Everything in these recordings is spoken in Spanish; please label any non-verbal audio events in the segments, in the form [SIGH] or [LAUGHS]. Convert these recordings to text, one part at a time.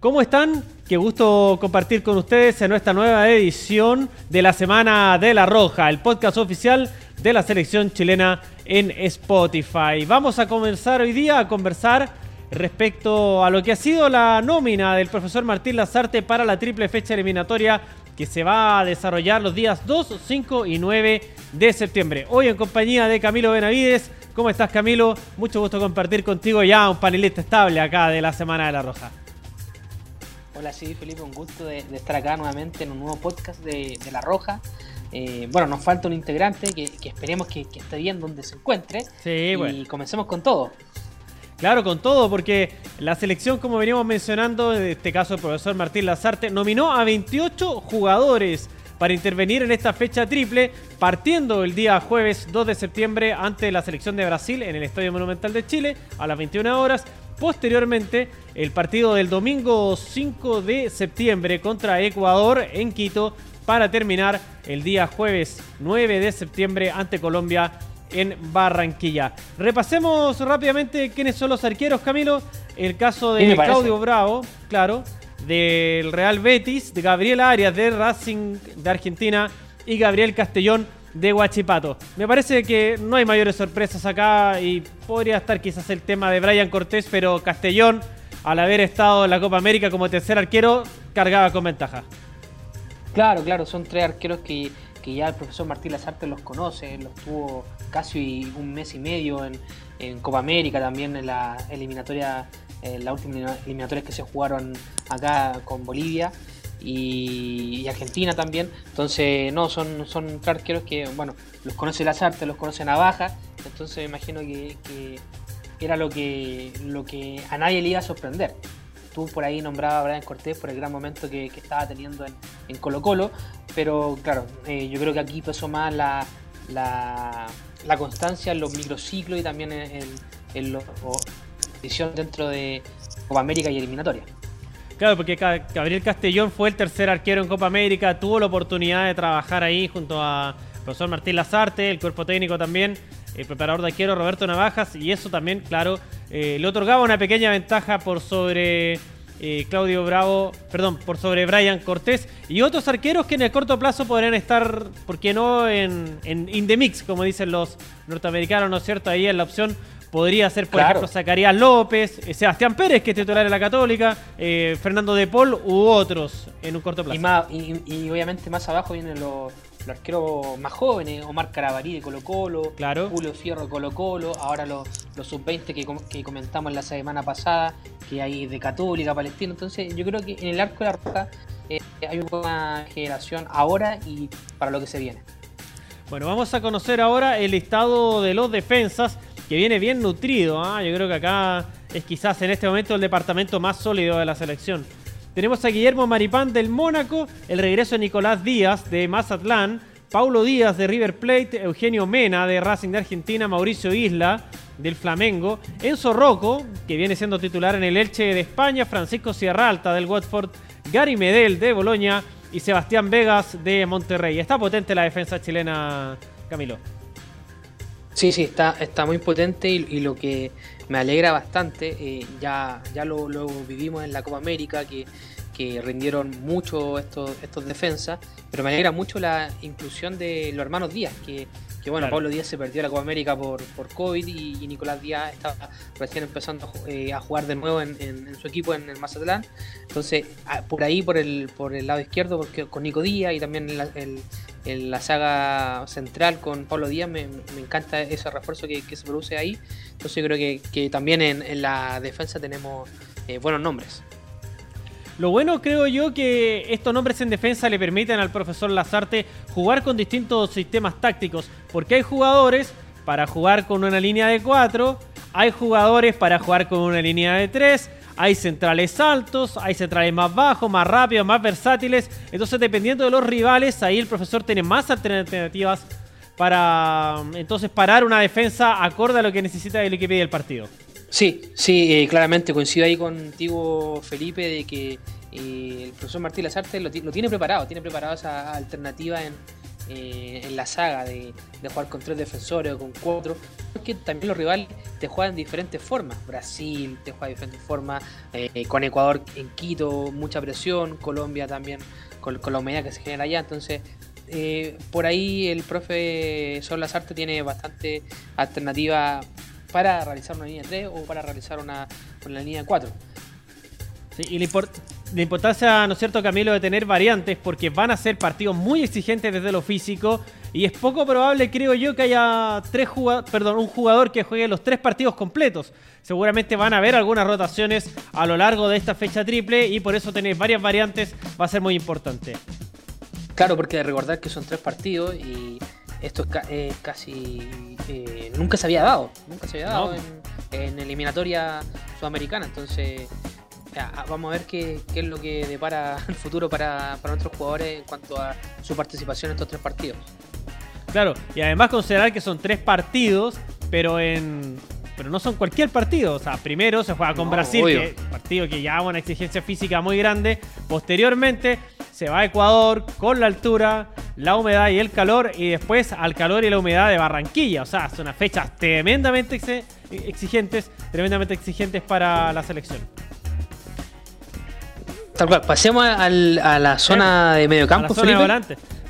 ¿Cómo están? Qué gusto compartir con ustedes en nuestra nueva edición de la Semana de la Roja, el podcast oficial de la selección chilena en Spotify. Vamos a comenzar hoy día a conversar respecto a lo que ha sido la nómina del profesor Martín Lazarte para la triple fecha eliminatoria que se va a desarrollar los días 2, 5 y 9 de septiembre. Hoy en compañía de Camilo Benavides. ¿Cómo estás Camilo? Mucho gusto compartir contigo ya un panelista estable acá de la Semana de la Roja. Hola, sí, Felipe, un gusto de, estar acá nuevamente en un nuevo podcast de, La Roja. Eh, bueno, nos falta un integrante que, esperemos que, esté bien donde se encuentre. Sí, y comencemos con todo. Claro, con todo, porque la selección, como veníamos mencionando, en este caso el profesor Martín Lazarte, nominó a 28 jugadores para intervenir en esta fecha triple, partiendo el día jueves 2 de septiembre ante la selección de Brasil en el Estadio Monumental de Chile a las 21 horas Posteriormente, el partido del domingo 5 de septiembre contra Ecuador en Quito para terminar el día jueves 9 de septiembre ante Colombia en Barranquilla. Repasemos rápidamente quiénes son los arqueros, Camilo. El caso de Claudio Bravo, claro, del Real Betis, de Gabriel Arias de Racing de Argentina y Gabriel Castellón de Guachipato. Me parece que no hay mayores sorpresas acá y podría estar quizás el tema de Brian Cortés, pero Castellón, al haber estado en la Copa América como tercer arquero, cargaba con ventaja. Claro, claro, son tres arqueros que, ya el profesor Martín Lazarte los conoce, los tuvo casi un mes y medio en, Copa América, también en la eliminatoria, en la última eliminatoria que se jugaron acá con Bolivia y, Argentina también. Entonces, no, son, son arqueros que, bueno, los conoce Lazarte, los conoce Navaja, entonces me imagino que, era lo que, lo que a nadie le iba a sorprender. Tú por ahí nombraba a Brian Cortés por el gran momento que, estaba teniendo en, Colo Colo, pero claro, eh, yo creo que aquí pasó más la, la, constancia en los microciclos y también en, en, la edición dentro de Copa América y eliminatoria. Claro, porque Gabriel Castellón fue el tercer arquero en Copa América, tuvo la oportunidad de trabajar ahí junto a profesor Martín Lazarte, el cuerpo técnico también, el preparador de arquero Roberto Navajas, y eso también, claro, eh, le otorgaba una pequeña ventaja por sobre eh, Claudio Bravo, perdón, por sobre Brian Cortés y otros arqueros que en el corto plazo podrían estar, ¿por qué no?, en, en in the mix, como dicen los norteamericanos, ¿no es cierto? Ahí en la opción Podría ser, por ejemplo, Zacarías López, eh, Sebastián Pérez, que es titular en la Católica, eh, Fernando De Paul u otros en un corto plazo. Y, obviamente más abajo vienen los, arqueros más jóvenes, Omar Carabalí de Colo Colo, Julio Fierro de Colo Colo, ahora los, sub-20 que, comentamos la semana pasada, que hay de Católica, Palestina. Entonces yo creo que en el arco de la roca eh, hay una buena generación ahora y para lo que se viene. Bueno, vamos a conocer ahora el estado de los defensas que viene bien nutrido. ¿ah? Yo creo que acá es quizás en este momento el departamento más sólido de la selección. Tenemos a Guillermo Maripán del Mónaco, el regreso de Nicolás Díaz de Mazatlán, Paulo Díaz de River Plate, Eugenio Mena de Racing de Argentina, Mauricio Isla del Flamengo, Enzo Rocco, que viene siendo titular en el Elche de España, Francisco Sierra Alta del Watford, Gary Medel de Boloña y Sebastián Vegas de Monterrey. Está potente la defensa chilena, Camilo. Sí, sí, está, está muy potente y, lo que me alegra bastante, eh, ya, ya lo, vivimos en la Copa América, que, que rindieron mucho estos, estos defensas, pero me alegra mucho la inclusión de los hermanos Díaz, que, que bueno, Pablo Díaz se perdió la Copa América por, por COVID y, Nicolás Díaz estaba recién empezando eh, a jugar de nuevo en, su equipo en el Mazatlán. Entonces, por ahí, por el, por el lado izquierdo, porque con Nico Díaz y también el, en la saga central con Pablo Díaz, me, encanta ese refuerzo que, se produce ahí. Entonces creo que, también en, la defensa tenemos eh, buenos nombres. Lo bueno creo yo que estos nombres en defensa le permiten al profesor Lazarte jugar con distintos sistemas tácticos, porque hay jugadores para jugar con una línea de 4, hay jugadores para jugar con una línea de 3, hay centrales altos, hay centrales más bajos, más rápidos, más versátiles. Entonces, dependiendo de los rivales, ahí el profesor tiene más alternativas para entonces parar una defensa acorde a lo que necesita el equipo del partido. Sí, sí, eh, claramente coincido ahí contigo, Felipe, de que eh, el profesor Martín Lazarte lo, tiene preparado, tiene preparado esa alternativa en, eh, en la saga de, jugar con tres defensores o con cuatro, porque también los rivales te juegan de diferentes formas. Brasil te juega de diferentes formas, eh, con Ecuador en Quito, mucha presión, Colombia también con, la humedad que se genera allá. Entonces, eh, por ahí el profe Sol Lazarte tiene bastante alternativa para realizar una línea 3 o para realizar una, una línea 4. Sí, y la, importancia, ¿no es cierto, Camilo, de tener variantes porque van a ser partidos muy exigentes desde lo físico y es poco probable, creo yo, que haya tres perdón, un jugador que juegue los tres partidos completos. Seguramente van a haber algunas rotaciones a lo largo de esta fecha triple y por eso tener varias variantes va a ser muy importante. Claro, porque recordar que son tres partidos y esto es casi eh, nunca se había dado, nunca se había dado en, en eliminatoria sudamericana, entonces vamos a ver qué, es lo que depara [LAUGHS] el futuro para, nuestros jugadores en cuanto a su participación en estos tres partidos. Claro, y además considerar que son tres partidos, pero en pero no son cualquier partido. O sea, primero se juega con Brasil, que partido que lleva una exigencia física muy grande. Posteriormente se va a Ecuador con la altura, la humedad y el calor. Y después al calor y la humedad de Barranquilla. O sea, son unas fechas tremendamente exigentes, tremendamente exigentes para la selección. Pasemos a la zona de medio campo,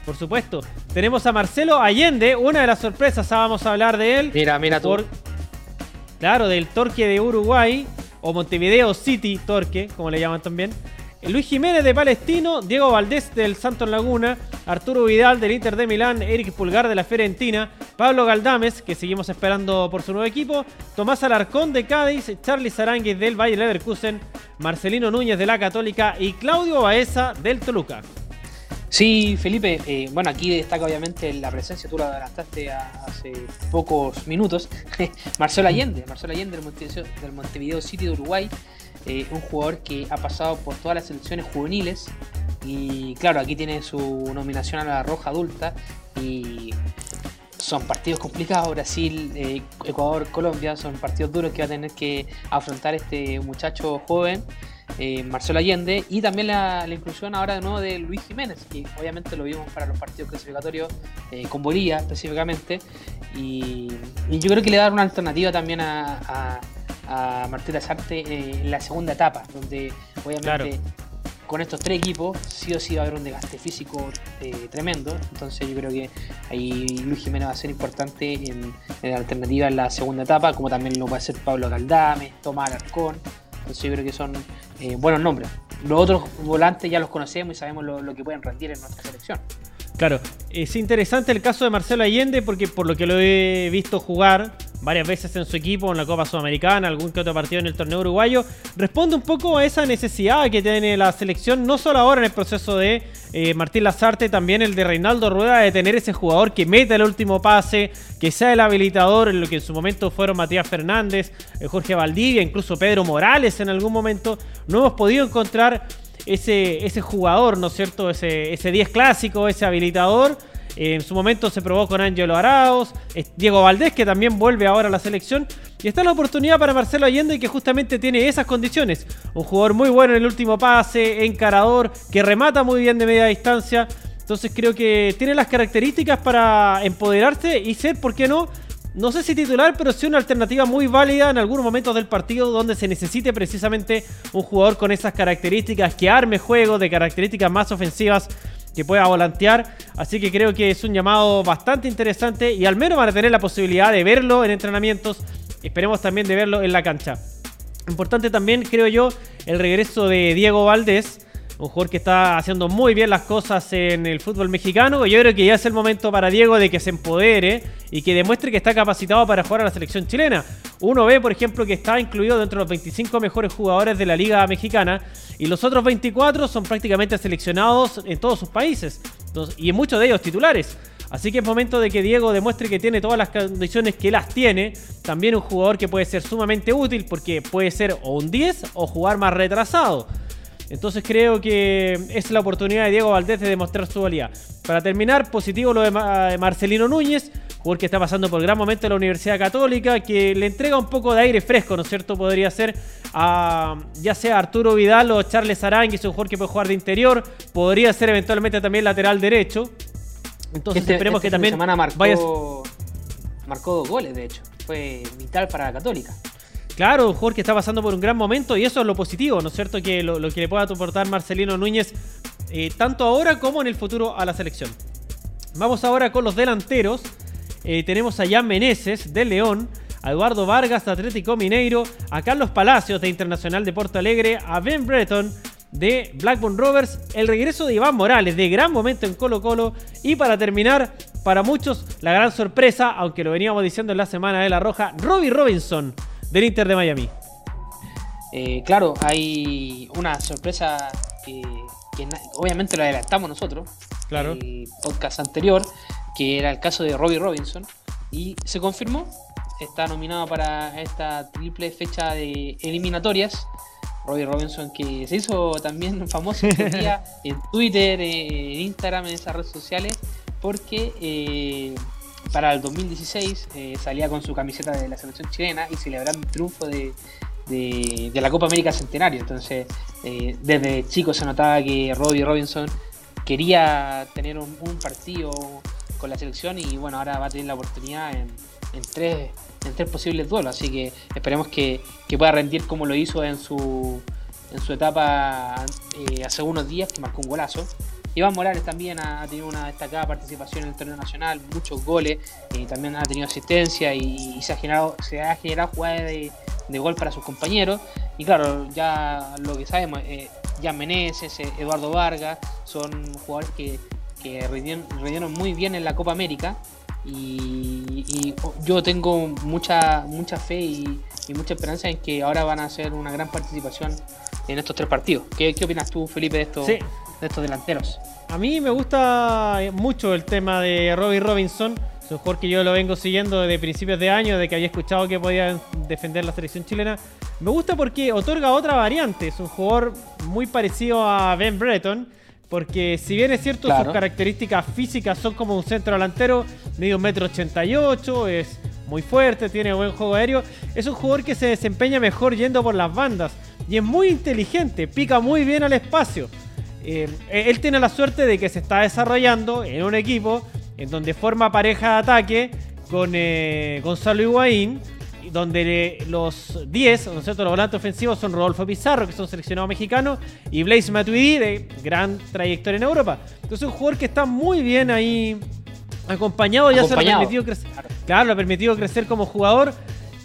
por supuesto. Tenemos a Marcelo Allende, una de las sorpresas, vamos a hablar de él. Mira, mira tú. claro, del Torque de Uruguay, o Montevideo City Torque, como le llaman también. Luis Jiménez de Palestino, Diego Valdés del Santos Laguna, Arturo Vidal del Inter de Milán, Eric Pulgar de la Fiorentina, Pablo Galdames, que seguimos esperando por su nuevo equipo, Tomás Alarcón de Cádiz, Charlie Saranguis del Bayer Leverkusen, Marcelino Núñez de la Católica y Claudio Baeza del Toluca. Sí, Felipe, eh, bueno, aquí destaca obviamente la presencia, tú la adelantaste hace pocos minutos, [LAUGHS] Marcelo Allende, Marcelo Allende del Montevideo City de Uruguay, eh, un jugador que ha pasado por todas las selecciones juveniles y claro, aquí tiene su nominación a la roja adulta y son partidos complicados, Brasil, eh, Ecuador, Colombia, son partidos duros que va a tener que afrontar este muchacho joven, eh, Marcelo Allende, y también la, inclusión ahora de nuevo de Luis Jiménez, que obviamente lo vimos para los partidos clasificatorios con Bolivia específicamente, y, yo creo que le da una alternativa también a a Martín Lazarte en la segunda etapa, donde obviamente con estos tres equipos sí o sí va a haber un desgaste físico eh, tremendo. Entonces yo creo que ahí Luis Jiménez va a ser importante en, la alternativa en la segunda etapa, como también lo va a hacer Pablo Caldame, Tomás Alarcón. Entonces yo creo que son eh, buenos nombres. Los otros volantes ya los conocemos y sabemos lo, lo que pueden rendir en nuestra selección. Claro, es interesante el caso de Marcelo Allende porque por lo que lo he visto jugar, varias veces en su equipo en la Copa Sudamericana, algún que otro partido en el torneo uruguayo, responde un poco a esa necesidad que tiene la selección, no solo ahora en el proceso de eh, Martín Lazarte, también el de Reinaldo Rueda, de tener ese jugador que meta el último pase, que sea el habilitador, en lo que en su momento fueron Matías Fernández, eh, Jorge Valdivia, incluso Pedro Morales en algún momento. No hemos podido encontrar ese, ese jugador, ¿no es cierto? Ese, ese 10 clásico, ese habilitador en su momento se probó con Ángelo Arauz, Diego Valdés, que también vuelve ahora a la selección. Y está la oportunidad para Marcelo Allende, que justamente tiene esas condiciones. Un jugador muy bueno en el último pase, encarador, que remata muy bien de media distancia. Entonces creo que tiene las características para empoderarse y ser, ¿por qué no? No sé si titular, pero sí una alternativa muy válida en algunos momentos del partido donde se necesite precisamente un jugador con esas características, que arme juego de características más ofensivas que pueda volantear. Así que creo que es un llamado bastante interesante y al menos van a tener la posibilidad de verlo en entrenamientos. Esperemos también de verlo en la cancha. Importante también, creo yo, el regreso de Diego Valdés un jugador que está haciendo muy bien las cosas en el fútbol mexicano. Yo creo que ya es el momento para Diego de que se empodere y que demuestre que está capacitado para jugar a la selección chilena. Uno ve, por ejemplo, que está incluido dentro de los 25 mejores jugadores de la Liga Mexicana y los otros 24 son prácticamente seleccionados en todos sus países y en muchos de ellos titulares. Así que es momento de que Diego demuestre que tiene todas las condiciones que las tiene. También un jugador que puede ser sumamente útil porque puede ser o un 10 o jugar más retrasado. Entonces creo que es la oportunidad de Diego Valdés de demostrar su valía. Para terminar, positivo lo de Marcelino Núñez, jugador que está pasando por gran momento en la Universidad Católica, que le entrega un poco de aire fresco, ¿no es cierto? Podría ser a ya sea Arturo Vidal o Charles Aranguis, un jugador que puede jugar de interior, podría ser eventualmente también lateral derecho. Entonces este, esperemos este que también semana marcó, marcó dos goles, de hecho. Fue vital para la Católica. Claro, que está pasando por un gran momento y eso es lo positivo, ¿no es cierto? Que lo, que le pueda aportar Marcelino Núñez eh, tanto ahora como en el futuro a la selección. Vamos ahora con los delanteros. Eh, tenemos a Jan Meneses de León, a Eduardo Vargas de Atlético Mineiro, a Carlos Palacios de Internacional de Porto Alegre, a Ben Breton de Blackburn Rovers, el regreso de Iván Morales de gran momento en Colo Colo y para terminar, para muchos la gran sorpresa, aunque lo veníamos diciendo en la semana de la Roja, Robbie Robinson del Inter de Miami. Eh, claro, hay una sorpresa que, obviamente lo adelantamos nosotros, claro. el podcast anterior, que era el caso de Robbie Robinson, y se confirmó está nominado para esta triple fecha de eliminatorias. Robbie Robinson, que se hizo también [LAUGHS] famoso [LAUGHS] en Twitter, en Instagram, en esas redes sociales, porque eh, para el 2016 eh, salía con su camiseta de la selección chilena y celebrando el triunfo de, la Copa América Centenario. Entonces, eh, desde chico se notaba que Robbie Robinson quería tener un, partido con la selección y bueno, ahora va a tener la oportunidad en, tres posibles duelos. Así que esperemos que, pueda rendir como lo hizo en su, en su etapa eh, hace unos días, que marcó un golazo. Iván Morales también ha, tenido una destacada participación en el torneo nacional, muchos goles, y también ha tenido asistencia y, se ha generado, se ha generado jugadas de, gol para sus compañeros. Y claro, ya lo que sabemos, eh, Jan Meneses, eh, Eduardo Vargas, son jugadores que, que rindieron muy bien en la Copa América y, yo tengo mucha mucha fe y, mucha esperanza en que ahora van a hacer una gran participación en estos tres partidos. ¿Qué, opinas tú, Felipe, de estos, de estos delanteros? A mí me gusta mucho el tema de Robbie Robinson. Es un jugador que yo lo vengo siguiendo desde principios de año, de que había escuchado que podía defender la selección chilena. Me gusta porque otorga otra variante. Es un jugador muy parecido a Ben Breton porque si bien es cierto, sus características físicas son como un centro delantero, medio metro 88, es muy fuerte, tiene buen juego aéreo. Es un jugador que se desempeña mejor yendo por las bandas y es muy inteligente, pica muy bien al espacio. Eh, él tiene la suerte de que se está desarrollando en un equipo en donde forma pareja de ataque con eh, Gonzalo Higuaín donde los 10, ¿no es cierto? Los volantes ofensivos son Rodolfo Pizarro, que son seleccionados mexicanos, y Blaise Matuidi, de gran trayectoria en Europa. Entonces, un jugador que está muy bien ahí acompañado, ya se lo ha permitido crecer. Claro, lo ha permitido crecer como jugador.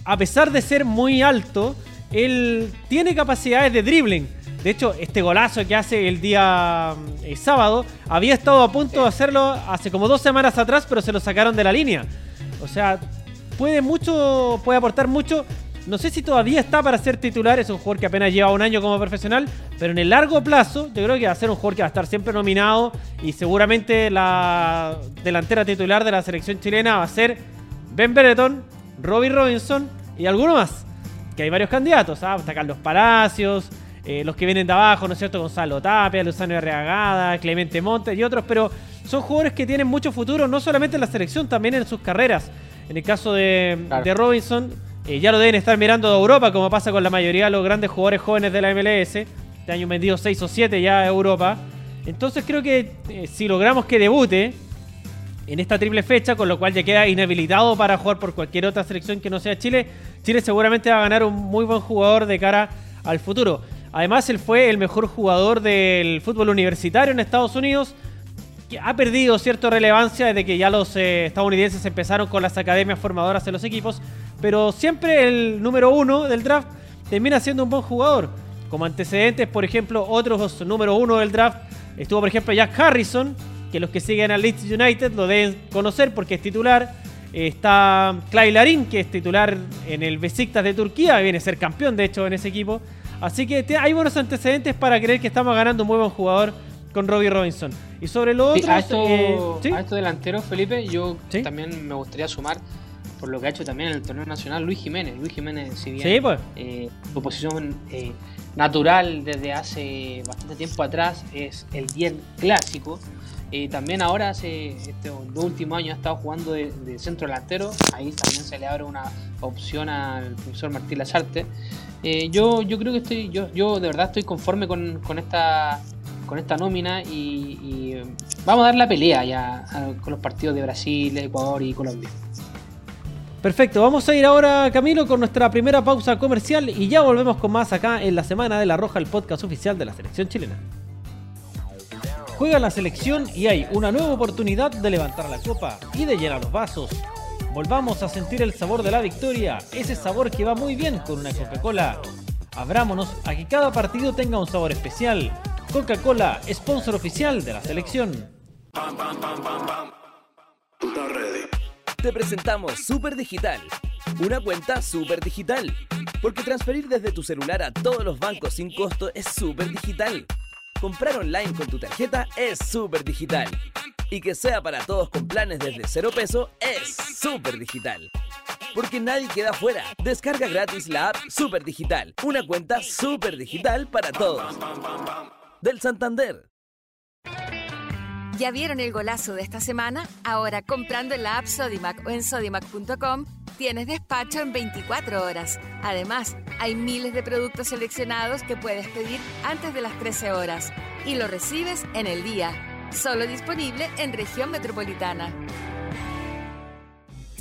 A pesar de ser muy alto, él tiene capacidades de dribbling. De hecho, este golazo que hace el día eh, sábado había estado a punto de hacerlo hace como dos semanas atrás, pero se lo sacaron de la línea. O sea, puede mucho, puede aportar mucho. No sé si todavía está para ser titular, es un jugador que apenas lleva un año como profesional, pero en el largo plazo yo creo que va a ser un jugador que va a estar siempre nominado y seguramente la delantera titular de la selección chilena va a ser Ben Bereton, Robbie Robinson y alguno más, que hay varios candidatos, ¿ah? está Carlos Palacios, eh, los que vienen de abajo, ¿no es cierto? Gonzalo Tapia, Luzano Reagada, Clemente Montes y otros, pero son jugadores que tienen mucho futuro, no solamente en la selección, también en sus carreras. En el caso de, Robinson, eh, ya lo deben estar mirando de Europa, como pasa con la mayoría de los grandes jugadores jóvenes de la MLS. Este año vendido 6 o 7 ya a Europa. Entonces creo que eh, si logramos que debute en esta triple fecha, con lo cual ya queda inhabilitado para jugar por cualquier otra selección que no sea Chile, Chile seguramente va a ganar un muy buen jugador de cara al futuro. Además, él fue el mejor jugador del fútbol universitario en Estados Unidos ha perdido cierta relevancia desde que ya los eh, estadounidenses empezaron con las academias formadoras en los equipos, pero siempre el número uno del draft termina siendo un buen jugador. Como antecedentes, por ejemplo, otros número uno del draft estuvo, por ejemplo, Jack Harrison, que los que siguen al Leeds United lo deben conocer porque es titular. Está Clay Larín, que es titular en el Besiktas de Turquía, viene a ser campeón de hecho en ese equipo. Así que hay buenos antecedentes para creer que estamos ganando un muy buen jugador con Robbie Robinson. Y sobre lo otro. a, esto, eh, a estos delanteros, Felipe, yo también me gustaría sumar por lo que ha hecho también en el torneo nacional Luis Jiménez. Luis Jiménez, si bien pues. eh, su posición eh, natural desde hace bastante tiempo atrás es el 10 clásico. También ahora, hace este, los últimos años, ha estado jugando de, centro delantero. Ahí también se le abre una opción al profesor Martín Lazarte. yo, yo creo que estoy, yo, yo de verdad estoy conforme con, con esta con esta nómina y, vamos a dar la pelea ya con los partidos de Brasil, Ecuador y Colombia. Perfecto, vamos a ir ahora Camilo con nuestra primera pausa comercial y ya volvemos con más acá en la Semana de la Roja, el podcast oficial de la selección chilena. Juega la selección y hay una nueva oportunidad de levantar la copa y de llenar los vasos. Volvamos a sentir el sabor de la victoria, ese sabor que va muy bien con una Coca-Cola. Abrámonos a que cada partido tenga un sabor especial. Coca-Cola, sponsor oficial de la selección. Te presentamos Super Digital, una cuenta super digital, porque transferir desde tu celular a todos los bancos sin costo es súper digital. Comprar online con tu tarjeta es súper digital. Y que sea para todos con planes desde cero peso es súper digital. Porque nadie queda fuera. Descarga gratis la app Super Digital, una cuenta súper digital para todos. Del Santander. ¿Ya vieron el golazo de esta semana? Ahora comprando en la app Sodimac o en sodimac.com tienes despacho en 24 horas. Además, hay miles de productos seleccionados que puedes pedir antes de las 13 horas y lo recibes en el día. Solo disponible en región metropolitana.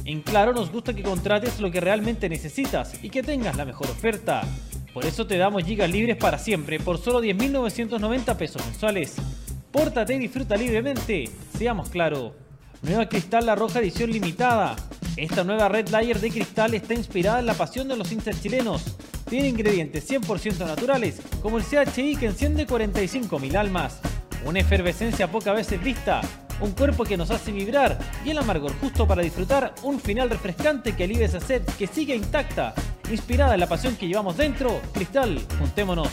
En Claro nos gusta que contrates lo que realmente necesitas y que tengas la mejor oferta. Por eso te damos gigas libres para siempre por solo 10.990 pesos mensuales. Pórtate y disfruta libremente. Seamos claro. Nueva Cristal La Roja edición limitada. Esta nueva Red Layer de cristal está inspirada en la pasión de los hinchas chilenos. Tiene ingredientes 100% naturales, como el CHI que enciende 45.000 almas, una efervescencia poca veces vista, un cuerpo que nos hace vibrar y el amargor justo para disfrutar un final refrescante que alivia esa sed que sigue intacta. Inspirada en la pasión que llevamos dentro, Cristal, juntémonos.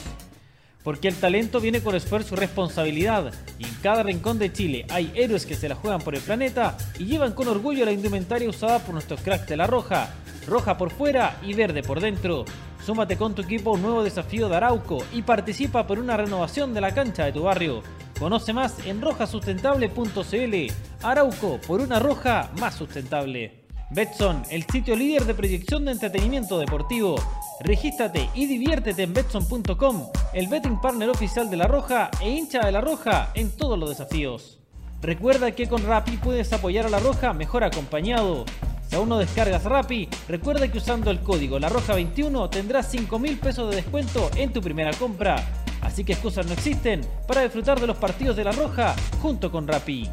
Porque el talento viene con esfuerzo y responsabilidad, y en cada rincón de Chile hay héroes que se la juegan por el planeta y llevan con orgullo la indumentaria usada por nuestros cracks de la roja, roja por fuera y verde por dentro. Súmate con tu equipo a un nuevo desafío de Arauco y participa por una renovación de la cancha de tu barrio. Conoce más en rojasustentable.cl. Arauco por una roja más sustentable. Betson, el sitio líder de proyección de entretenimiento deportivo. Regístrate y diviértete en Betson.com, el betting partner oficial de La Roja e hincha de La Roja en todos los desafíos. Recuerda que con Rappi puedes apoyar a La Roja mejor acompañado. Si aún no descargas Rappi, recuerda que usando el código La Roja 21 tendrás 5 mil pesos de descuento en tu primera compra. Así que excusas no existen para disfrutar de los partidos de La Roja junto con Rappi.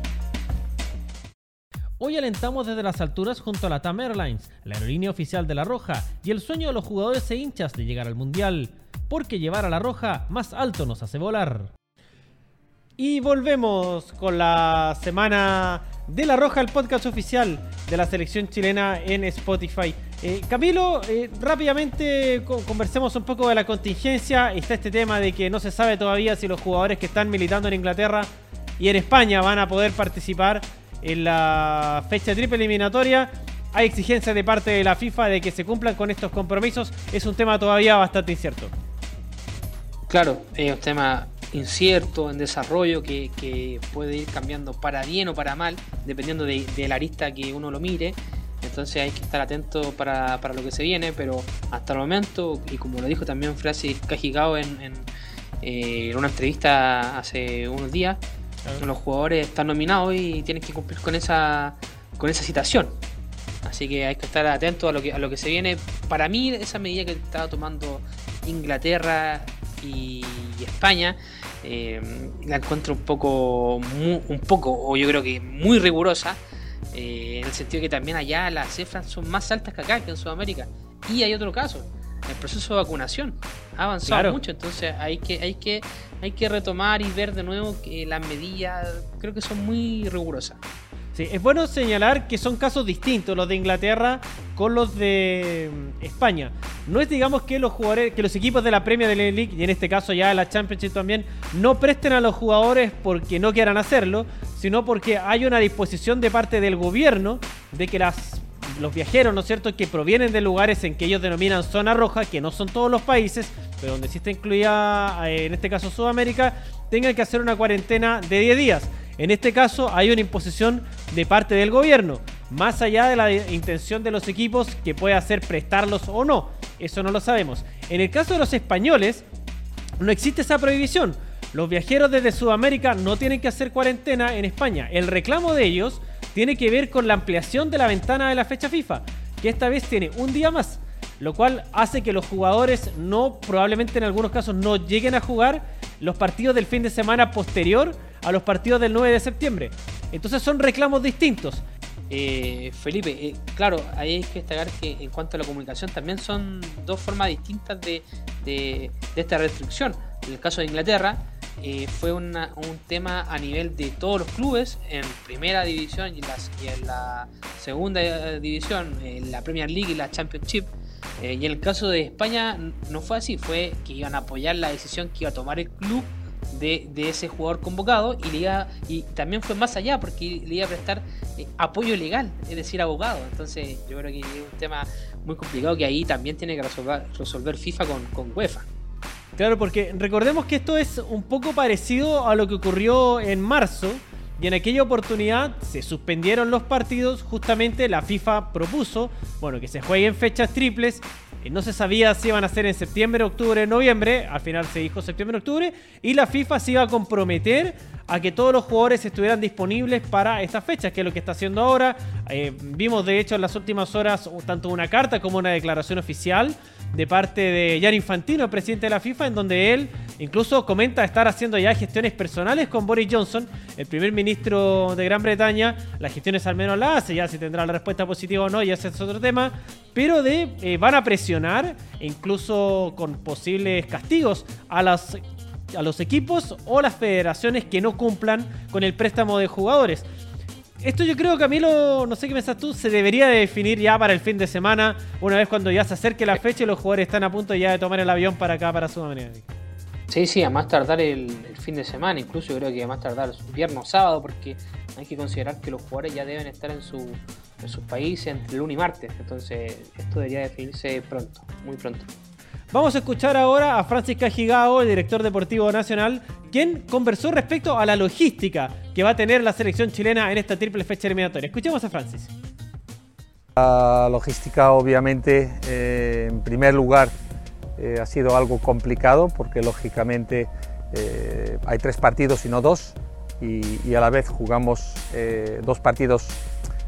Hoy alentamos desde las alturas junto a la TAM Airlines, la aerolínea oficial de La Roja, y el sueño de los jugadores e hinchas de llegar al Mundial, porque llevar a La Roja más alto nos hace volar. Y volvemos con la semana de La Roja, el podcast oficial de la selección chilena en Spotify. Eh, Camilo, eh, rápidamente conversemos un poco de la contingencia. Está este tema de que no se sabe todavía si los jugadores que están militando en Inglaterra y en España van a poder participar en la fecha triple eliminatoria. Hay exigencias de parte de la FIFA de que se cumplan con estos compromisos. Es un tema todavía bastante incierto. Claro, es un tema incierto, en desarrollo, que, puede ir cambiando para bien o para mal, dependiendo de, la arista que uno lo mire. Entonces hay que estar atento para, lo que se viene, pero hasta el momento, y como lo dijo también Francis Cajigao en, en, eh, en una entrevista hace unos días, los jugadores están nominados y tienen que cumplir con esa, con esa citación. Así que hay que estar atentos a lo que, a lo que se viene. Para mí, esa medida que estaba tomando Inglaterra y, España, eh, la encuentro un poco, un poco, o yo creo que muy rigurosa, eh, en el sentido que también allá las cifras son más altas que acá, que en Sudamérica. Y hay otro caso, el proceso de vacunación ha avanzado mucho, entonces hay que, hay que, hay que retomar y ver de nuevo que las medidas creo que son muy rigurosas. Sí, es bueno señalar que son casos distintos los de Inglaterra con los de mm, España. No es digamos que los jugadores, que los equipos de la Premier League y en este caso ya la Championship también no presten a los jugadores porque no quieran hacerlo, sino porque hay una disposición de parte del gobierno de que las los viajeros, ¿no es cierto?, que provienen de lugares en que ellos denominan zona roja, que no son todos los países, pero donde sí está incluida, eh, en este caso Sudamérica, tengan que hacer una cuarentena de 10 días. En este caso hay una imposición de parte del gobierno, más allá de la intención de los equipos que puede hacer prestarlos o no. Eso no lo sabemos. En el caso de los españoles, no existe esa prohibición. Los viajeros desde Sudamérica no tienen que hacer cuarentena en España. El reclamo de ellos tiene que ver con la ampliación de la ventana de la fecha FIFA, que esta vez tiene un día más, lo cual hace que los jugadores no, probablemente en algunos casos, no lleguen a jugar los partidos del fin de semana posterior a los partidos del 9 de septiembre. Entonces son reclamos distintos. Eh, Felipe, eh, claro, ahí hay que destacar que en cuanto a la comunicación también son dos formas distintas de, de, esta restricción. En el caso de Inglaterra eh, fue un tema a nivel de todos los clubes en primera división y, las, y en la segunda división, en la Premier League y la Championship. y en el caso de España no fue así, fue que iban a apoyar la decisión que iba a tomar el club de, ese jugador convocado y, le iba, también fue más allá porque le iba a prestar eh, apoyo legal, es decir, abogado. Entonces yo creo que es un tema muy complicado que ahí también tiene que resolver, FIFA con UEFA. Claro, porque recordemos que esto es un poco parecido a lo que ocurrió en marzo. Y en aquella oportunidad se suspendieron los partidos, justamente la FIFA propuso, bueno, que se jueguen fechas triples no se sabía si iban a ser en septiembre, octubre, noviembre. Al final se dijo septiembre, octubre. Y la FIFA se iba a comprometer a que todos los jugadores estuvieran disponibles para estas fechas, que es lo que está haciendo ahora. Eh, vimos de hecho en las últimas horas tanto una carta como una declaración oficial de parte de Jan Infantino, presidente de la FIFA, en donde él incluso comenta estar haciendo ya gestiones personales con Boris Johnson, el primer ministro de Gran Bretaña. Las gestiones al menos las hace, ya si tendrá la respuesta positiva o no, ya ese es otro tema. Pero de eh, van a presionar, incluso con posibles castigos, a las a los equipos o las federaciones que no cumplan con el préstamo de jugadores. Esto yo creo, Camilo, no sé qué pensás tú, se debería de definir ya para el fin de semana, una vez cuando ya se acerque la fecha y los jugadores están a punto ya de tomar el avión para acá, para Sudamérica. Sí, sí, a más tardar el, fin de semana, incluso yo creo que a más tardar viernes o sábado, porque hay que considerar que los jugadores ya deben estar en, su, en sus países entre lunes y martes, entonces esto debería definirse pronto, muy pronto. Vamos a escuchar ahora a Francis Cajigao, el director deportivo nacional, quien conversó respecto a la logística que va a tener la selección chilena en esta triple fecha eliminatoria. Escuchemos a Francis. La logística obviamente, eh, en primer lugar, eh, ha sido algo complicado porque lógicamente eh, hay tres partidos y no dos y a la vez jugamos dos partidos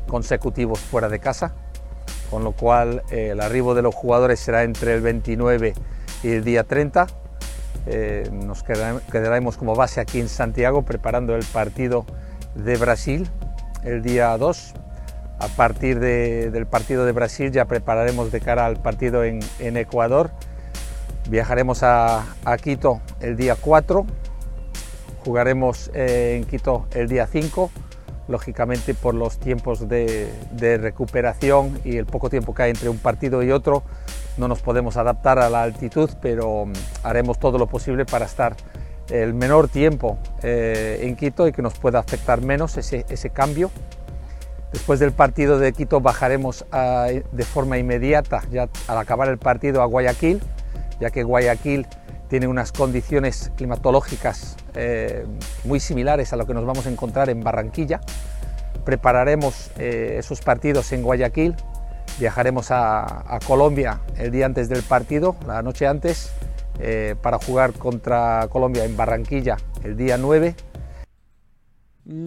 consecutivos fuera de casa con lo cual eh, el arribo de los jugadores será entre el 29 y el día 30. Eh, nos quedaremos como base aquí en Santiago preparando el partido de Brasil el día 2. A partir del partido de Brasil ya prepararemos de cara al partido en, Ecuador. Viajaremos a, Quito el día 4, jugaremos eh, en Quito el día 5 lógicamente por los tiempos de, recuperación y el poco tiempo que hay entre un partido y otro, no nos podemos adaptar a la altitud, pero mm, haremos todo lo posible para estar el menor tiempo eh, en Quito y que nos pueda afectar menos ese, cambio. Después del partido de Quito bajaremos de forma inmediata, ya al acabar el partido, a Guayaquil, ya que Guayaquil tiene unas condiciones climatológicas eh, muy similares a lo que nos vamos a encontrar en Barranquilla. Prepararemos eh, esos partidos en Guayaquil, viajaremos a, Colombia el día antes del partido, la noche antes, eh, para jugar contra Colombia en Barranquilla el día 9 Mm,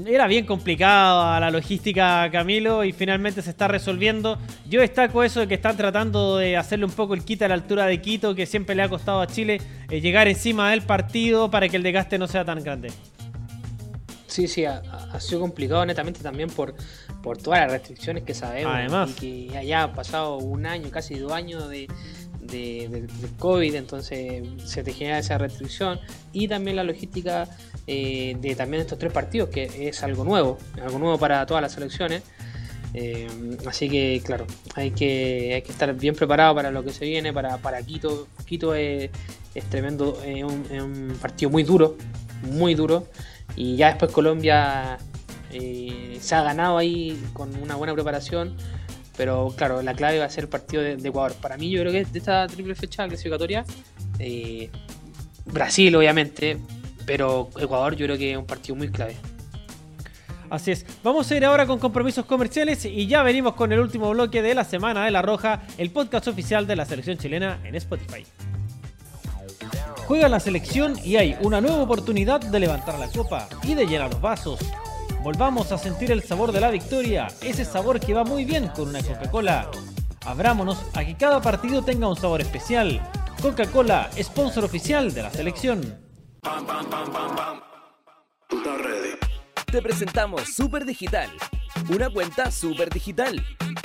era bien complicada la logística, Camilo, y finalmente se está resolviendo. Yo destaco eso de que están tratando de hacerle un poco el quita a la altura de Quito, que siempre le ha costado a Chile eh, llegar encima del partido para que el desgaste no sea tan grande. Sí, sí, ha, sido complicado netamente también por, por todas las restricciones que sabemos. Además. Y que ya ha pasado un año, casi dos años de, de, COVID, entonces se te genera esa restricción. Y también la logística eh, de también estos tres partidos, que es algo nuevo, algo nuevo para todas las selecciones. Eh, así que, claro, hay que, hay que estar bien preparado para lo que se viene, para, para Quito. Quito es, tremendo, es un, partido muy duro, muy duro. Y ya después Colombia eh, se ha ganado ahí con una buena preparación. Pero claro, la clave va a ser el partido de, Ecuador. Para mí, yo creo que de esta triple fecha clasificatoria, eh, Brasil, obviamente, pero Ecuador, yo creo que es un partido muy clave. Así es. Vamos a ir ahora con compromisos comerciales y ya venimos con el último bloque de la Semana de la Roja, el podcast oficial de la selección chilena en Spotify. Juega la selección y hay una nueva oportunidad de levantar la copa y de llenar los vasos. Volvamos a sentir el sabor de la victoria, ese sabor que va muy bien con una Coca-Cola. Abrámonos a que cada partido tenga un sabor especial. Coca-Cola, sponsor oficial de la selección. Te presentamos Super Digital, una cuenta super digital.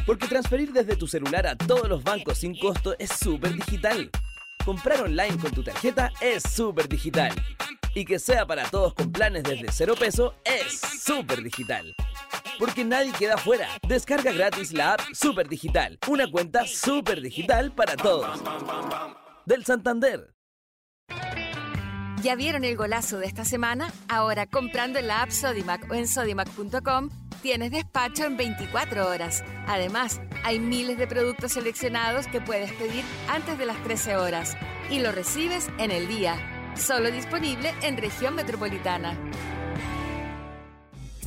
Porque transferir desde tu celular a todos los bancos sin costo es super digital. Comprar online con tu tarjeta es super digital. Y que sea para todos con planes desde cero peso es súper digital. Porque nadie queda fuera. Descarga gratis la app Super Digital. Una cuenta súper digital para todos. Del Santander. ¿Ya vieron el golazo de esta semana? Ahora comprando en la app Sodimac o en sodimac.com tienes despacho en 24 horas. Además, hay miles de productos seleccionados que puedes pedir antes de las 13 horas y lo recibes en el día. Solo disponible en región metropolitana.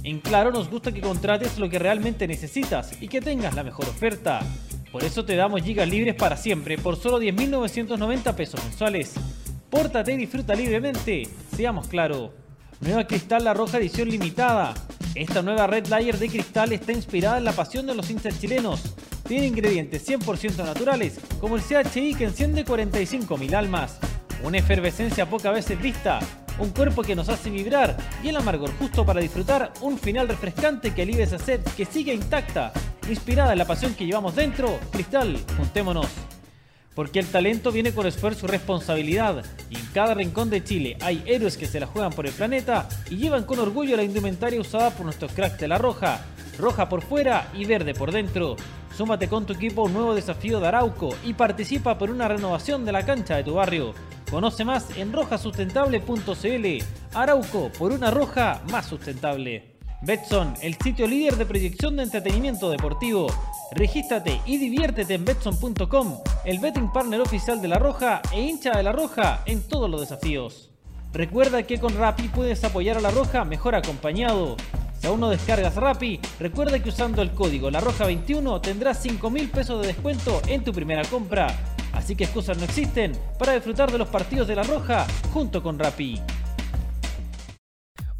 En Claro nos gusta que contrates lo que realmente necesitas y que tengas la mejor oferta. Por eso te damos gigas libres para siempre por solo 10.990 pesos mensuales. Pórtate y disfruta libremente. Seamos claro. Nueva Cristal La Roja edición limitada. Esta nueva Red Layer de cristal está inspirada en la pasión de los hinchas chilenos. Tiene ingredientes 100% naturales, como el CHI que enciende 45.000 almas. Una efervescencia pocas veces vista, un cuerpo que nos hace vibrar y el amargor justo para disfrutar un final refrescante que alivia esa sed que sigue intacta. Inspirada en la pasión que llevamos dentro, Cristal, juntémonos. Porque el talento viene con esfuerzo y responsabilidad, y en cada rincón de Chile hay héroes que se la juegan por el planeta y llevan con orgullo la indumentaria usada por nuestros cracks de la Roja, roja por fuera y verde por dentro. Súmate con tu equipo a un nuevo desafío de Arauco y participa por una renovación de la cancha de tu barrio. Conoce más en rojasustentable.cl. Arauco por una roja más sustentable. Betson, el sitio líder de proyección de entretenimiento deportivo. Regístrate y diviértete en betson.com, el betting partner oficial de La Roja e hincha de La Roja en todos los desafíos. Recuerda que con Rappi puedes apoyar a La Roja mejor acompañado. Si aún no descargas Rappi, recuerda que usando el código La Roja 21 tendrás 5 mil pesos de descuento en tu primera compra. Así que excusas no existen para disfrutar de los partidos de La Roja junto con Rappi.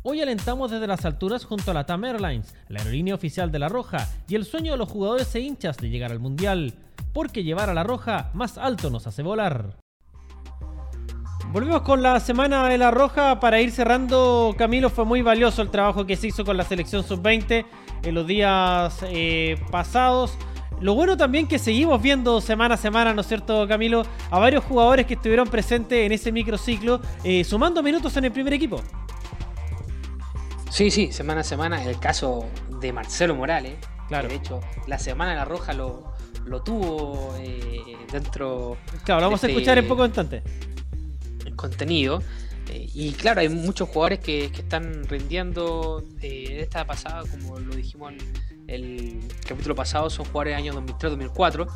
Hoy alentamos desde las alturas junto a la TAM Airlines, la aerolínea oficial de La Roja, y el sueño de los jugadores e hinchas de llegar al Mundial, porque llevar a La Roja más alto nos hace volar. Volvemos con la semana de La Roja para ir cerrando. Camilo, fue muy valioso el trabajo que se hizo con la selección sub-20 en los días eh, pasados. Lo bueno también que seguimos viendo semana a semana, ¿no es cierto, Camilo? A varios jugadores que estuvieron presentes en ese microciclo, eh, sumando minutos en el primer equipo. Sí, sí, semana a semana. El caso de Marcelo Morales. Claro. de hecho, la semana de la Roja lo, lo tuvo eh, dentro. Claro, lo vamos de a este escuchar en poco instante. Contenido. Eh, y claro, hay muchos jugadores que, que están rindiendo eh, esta pasada, como lo dijimos en el capítulo pasado, son jugadores de años 2003-2004.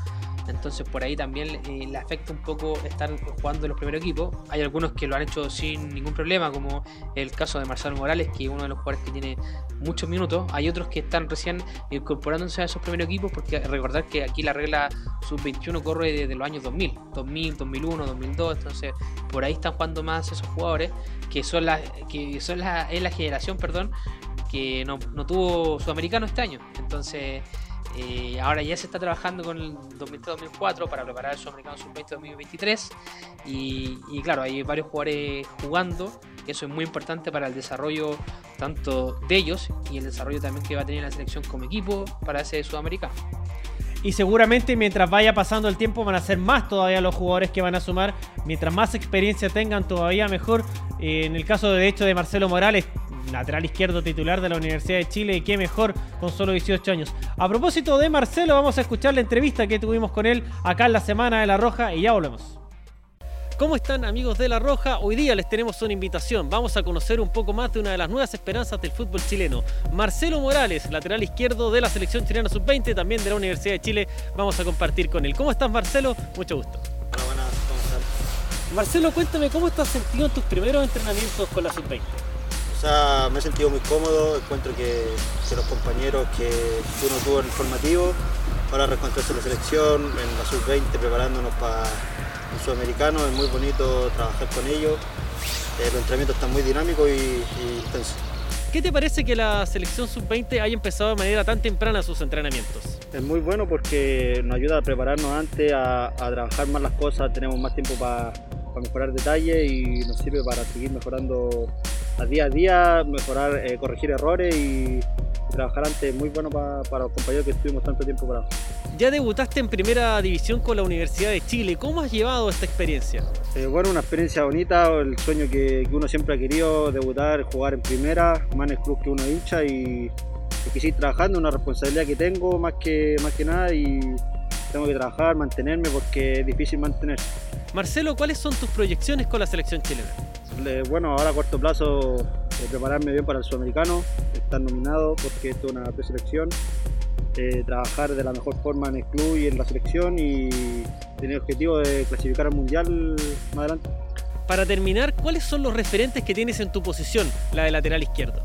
Entonces por ahí también eh, le afecta un poco estar jugando en los primeros equipos. Hay algunos que lo han hecho sin ningún problema, como el caso de Marcelo Morales, que es uno de los jugadores que tiene muchos minutos. Hay otros que están recién incorporándose a esos primeros equipos, porque recordar que aquí la regla sub-21 corre desde los años 2000, 2000, 2001, 2002. Entonces por ahí están jugando más esos jugadores, que son la, que son la, es la generación, perdón, que no, no tuvo sudamericano este año. Entonces eh, ahora ya se está trabajando con el 2003-2004 para preparar el Sudamericano Sub-20 2023 y, claro, hay varios jugadores jugando, eso es muy importante para el desarrollo tanto de ellos y el desarrollo también que va a tener la selección como equipo para ese Sudamericano. Y seguramente mientras vaya pasando el tiempo van a ser más todavía los jugadores que van a sumar. Mientras más experiencia tengan todavía mejor. Eh, en el caso de hecho de Marcelo Morales, lateral izquierdo titular de la Universidad de Chile y qué mejor con solo 18 años. A propósito de Marcelo, vamos a escuchar la entrevista que tuvimos con él acá en la Semana de la Roja y ya volvemos. ¿Cómo están amigos de La Roja? Hoy día les tenemos una invitación. Vamos a conocer un poco más de una de las nuevas esperanzas del fútbol chileno. Marcelo Morales, lateral izquierdo de la selección chilena sub-20, también de la Universidad de Chile. Vamos a compartir con él. ¿Cómo estás Marcelo? Mucho gusto. Hola, buenas, ¿cómo estás? Marcelo, cuéntame cómo estás sentido en tus primeros entrenamientos con la sub-20. O sea, me he sentido muy cómodo, encuentro que, que los compañeros que uno tuvo en el formativo ahora reencontrarse en la selección, en la sub-20 preparándonos para el sudamericano, es muy bonito trabajar con ellos, eh, los entrenamientos están muy dinámicos y, y intensos. ¿Qué te parece que la selección sub-20 haya empezado de manera tan temprana sus entrenamientos? Es muy bueno porque nos ayuda a prepararnos antes, a, a trabajar más las cosas, tenemos más tiempo para mejorar detalles y nos sirve para seguir mejorando a día a día, mejorar, eh, corregir errores y, trabajar antes. Muy bueno pa- para los compañeros que estuvimos tanto tiempo parados. Ya debutaste en primera división con la Universidad de Chile. ¿Cómo has llevado esta experiencia? Eh, bueno, una experiencia bonita, el sueño que, que uno siempre ha querido, debutar, jugar en primera, más en el club que uno hincha y, y que seguir trabajando, una responsabilidad que tengo más que, más que nada y tengo que trabajar, mantenerme porque es difícil mantenerse. Marcelo, ¿cuáles son tus proyecciones con la selección chilena? Bueno, ahora a corto plazo eh, prepararme bien para el sudamericano, estar nominado porque esto es una preselección, eh, trabajar de la mejor forma en el club y en la selección y tener el objetivo de clasificar al mundial más adelante. Para terminar, ¿cuáles son los referentes que tienes en tu posición, la de lateral izquierdo?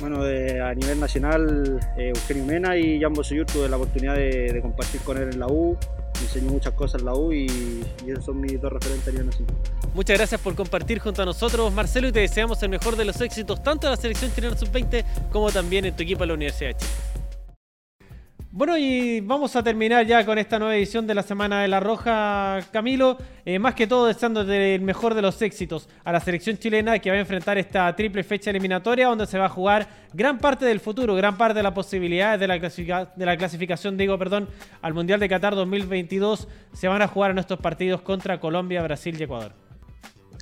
Bueno, de- a nivel nacional, eh, Eugenio Mena y Jambo Suyur tuve la oportunidad de, de compartir con él en la U, enseñó muchas cosas en la U y, y esos son mis dos referentes a nivel nacional. Muchas gracias por compartir junto a nosotros, Marcelo, y te deseamos el mejor de los éxitos, tanto en la selección chilena sub-20 como también en tu equipo de la Universidad de Chile. Bueno, y vamos a terminar ya con esta nueva edición de la Semana de la Roja, Camilo. Eh, más que todo, deseándote el mejor de los éxitos a la selección chilena que va a enfrentar esta triple fecha eliminatoria, donde se va a jugar gran parte del futuro, gran parte de las posibilidades de la, de la clasificación, digo, perdón, al Mundial de Qatar 2022. Se van a jugar en estos partidos contra Colombia, Brasil y Ecuador.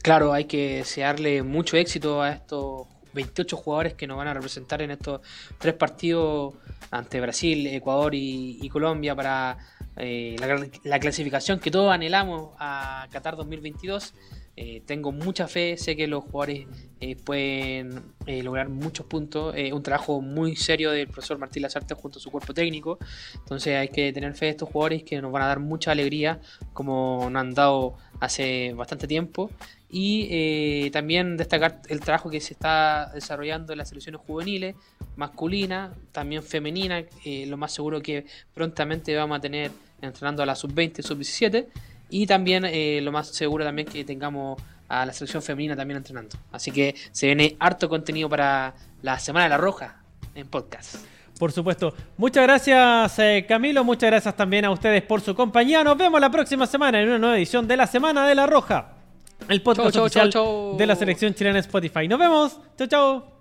Claro, hay que desearle mucho éxito a estos 28 jugadores que nos van a representar en estos tres partidos ante Brasil, Ecuador y, y Colombia para eh, la, la clasificación que todos anhelamos a Qatar 2022. Eh, tengo mucha fe, sé que los jugadores eh, pueden eh, lograr muchos puntos. eh, un trabajo muy serio del profesor Martín Lazarte junto a su cuerpo técnico. Entonces hay que tener fe de estos jugadores que nos van a dar mucha alegría, como nos han dado hace bastante tiempo. Y eh, también destacar el trabajo que se está desarrollando en las selecciones juveniles, masculina, también femenina. eh, lo más seguro que prontamente vamos a tener entrenando a la sub-20 y sub-17. Y también eh, lo más seguro también que tengamos a la selección femenina también entrenando. Así que se viene harto contenido para la Semana de la Roja en podcast. Por supuesto. Muchas gracias, Camilo. Muchas gracias también a ustedes por su compañía. Nos vemos la próxima semana en una nueva edición de la Semana de la Roja. El podcast Chau, chau, oficial chau, de la selección chilena en Spotify. Nos vemos. Chau, chau.